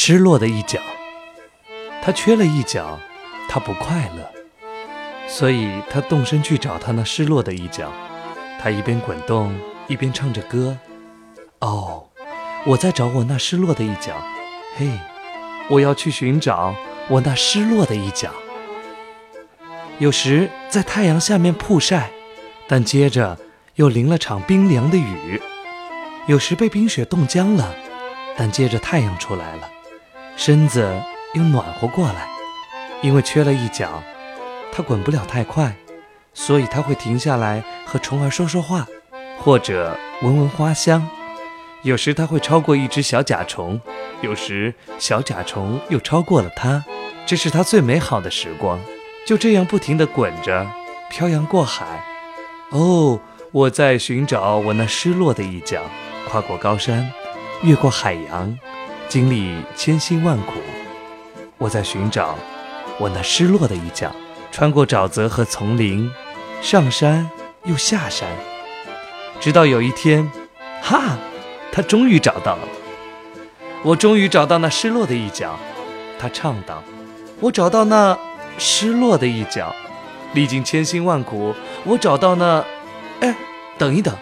失落的一角。他缺了一角，他不快乐，所以他动身去找他那失落的一角。他一边滚动，一边唱着歌。哦，我在找我那失落的一角。嘿，我要去寻找我那失落的一角。有时在太阳下面曝晒，但接着又淋了场冰凉的雨；有时被冰雪冻僵了，但接着太阳出来了，身子又暖和过来。因为缺了一角，它滚不了太快，所以它会停下来和虫儿说说话，或者闻闻花香。有时它会超过一只小甲虫，有时小甲虫又超过了它。这是它最美好的时光。就这样不停地滚着，漂洋过海。哦，我在寻找我那失落的一角，跨过高山，越过海洋，经历千辛万苦。我在寻找我那失落的一角，穿过沼泽和丛林，上山又下山，直到有一天，哈，他终于找到了。我终于找到那失落的一角，他唱道：“我找到那。”失落的一角，历经千辛万苦，我找到那……哎，等一等。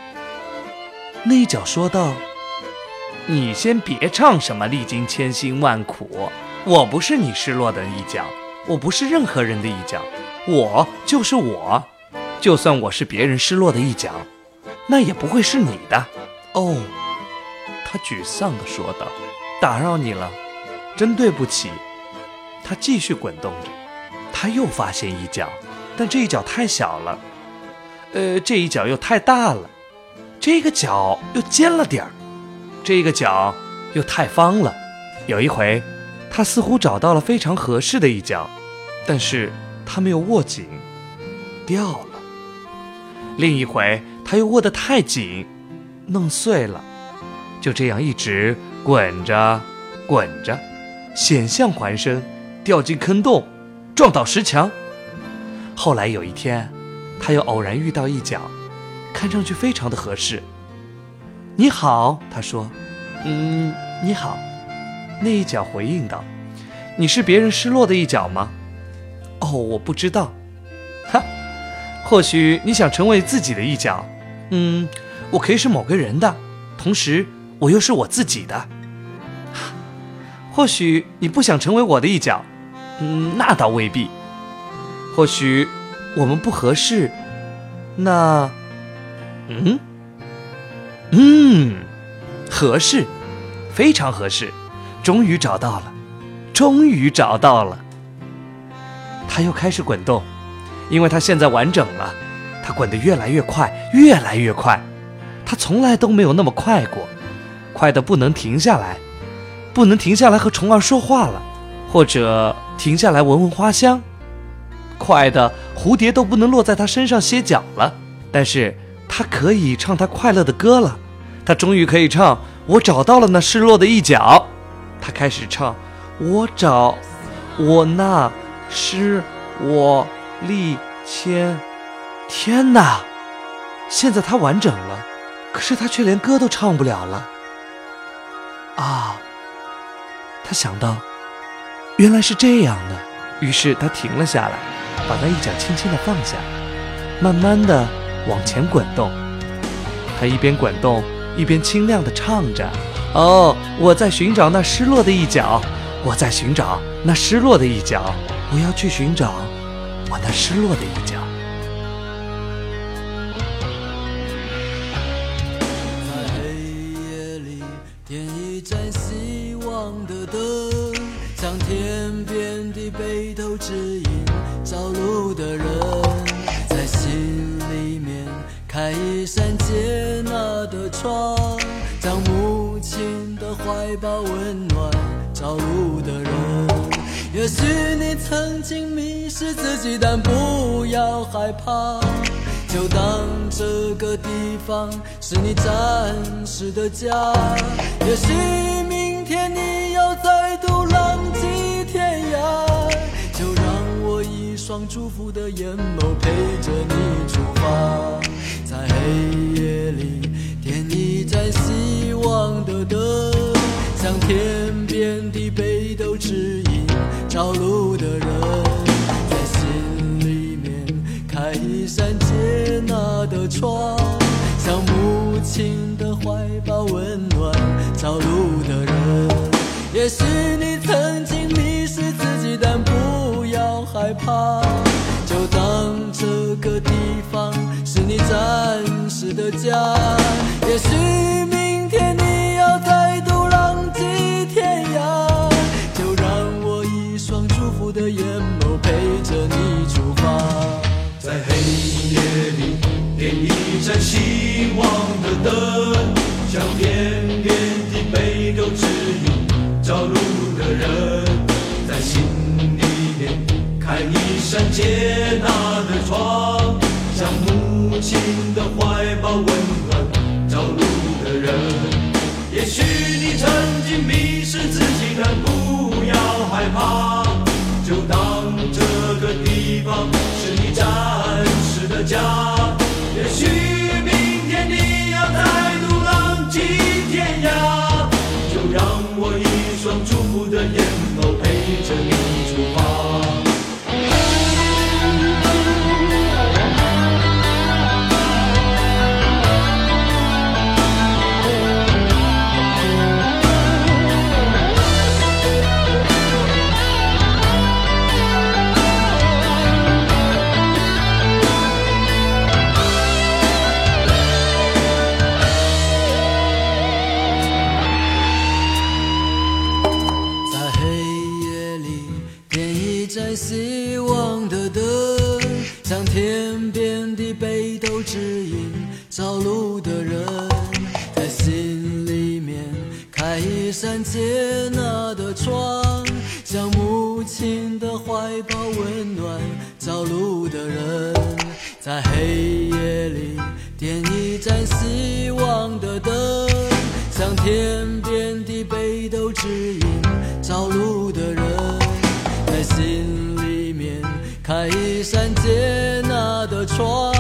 那一角说道：“你先别唱什么历经千辛万苦，我不是你失落的一角，我不是任何人的一角，我就是我。就算我是别人失落的一角，那也不会是你的。”哦，他沮丧地说道：“打扰你了，真对不起。”他继续滚动着。他又发现一角，但这一角太小了，呃，这一角又太大了，这个角又尖了点儿，这个角又太方了。有一回，他似乎找到了非常合适的一角，但是他没有握紧，掉了。另一回，他又握得太紧，弄碎了。就这样一直滚着，滚着，险象环生，掉进坑洞。撞倒石墙。后来有一天，他又偶然遇到一角，看上去非常的合适。你好，他说。嗯，你好。那一角回应道：“你是别人失落的一角吗？”哦，我不知道。哈，或许你想成为自己的一角。嗯，我可以是某个人的，同时我又是我自己的。或许你不想成为我的一角。嗯，那倒未必。或许我们不合适。那，嗯，嗯，合适，非常合适。终于找到了，终于找到了。他又开始滚动，因为他现在完整了。他滚得越来越快，越来越快。他从来都没有那么快过，快得不能停下来，不能停下来和虫儿说话了，或者。停下来闻闻花香，快的蝴蝶都不能落在他身上歇脚了。但是他可以唱他快乐的歌了。他终于可以唱：“我找到了那失落的一角。”他开始唱：“我找我那失我立千。”天哪！现在他完整了，可是他却连歌都唱不了了。啊！他想到。原来是这样的，于是他停了下来，把那一角轻轻地放下，慢慢地往前滚动。他一边滚动，一边清亮地唱着：“哦，我在寻找那失落的一角，我在寻找那失落的一角，我要去寻找我那失落的一角。”开一扇接纳的窗，将母亲的怀抱温暖找路的人。也许你曾经迷失自己，但不要害怕，就当这个地方是你暂时的家。也许明天你要再度浪迹。天涯，就让我一双祝福的眼眸陪着你出发，黑夜里点一盏希望的灯，向天边的北斗指引。找路的人，在心里面开一扇接纳的窗，像母亲的怀抱温暖找路的人。也许你曾经迷失自己，但不要害怕，就当这个地方你暂时的家。也许明天你要再度浪迹天涯，就让我一双祝福的眼眸陪着你出发。在黑夜里点一盏希望的灯，向天边的北斗指引找路的人，在心里面开一扇接纳的窗，像新的怀抱温暖找路的人。也许你曾经迷失自己，但不要害怕，就当这个地方是你暂时的家。也许明天你要再度浪迹天涯，就让我一双祝福的眼眸陪着你出发。希望的灯，向天边的北斗指引找路的人，在心里面开一扇接纳的窗，像母亲的怀抱温暖找路的人，在黑夜里点一盏希望的灯。向天边的北斗指引找路的人。三姐，那的窗。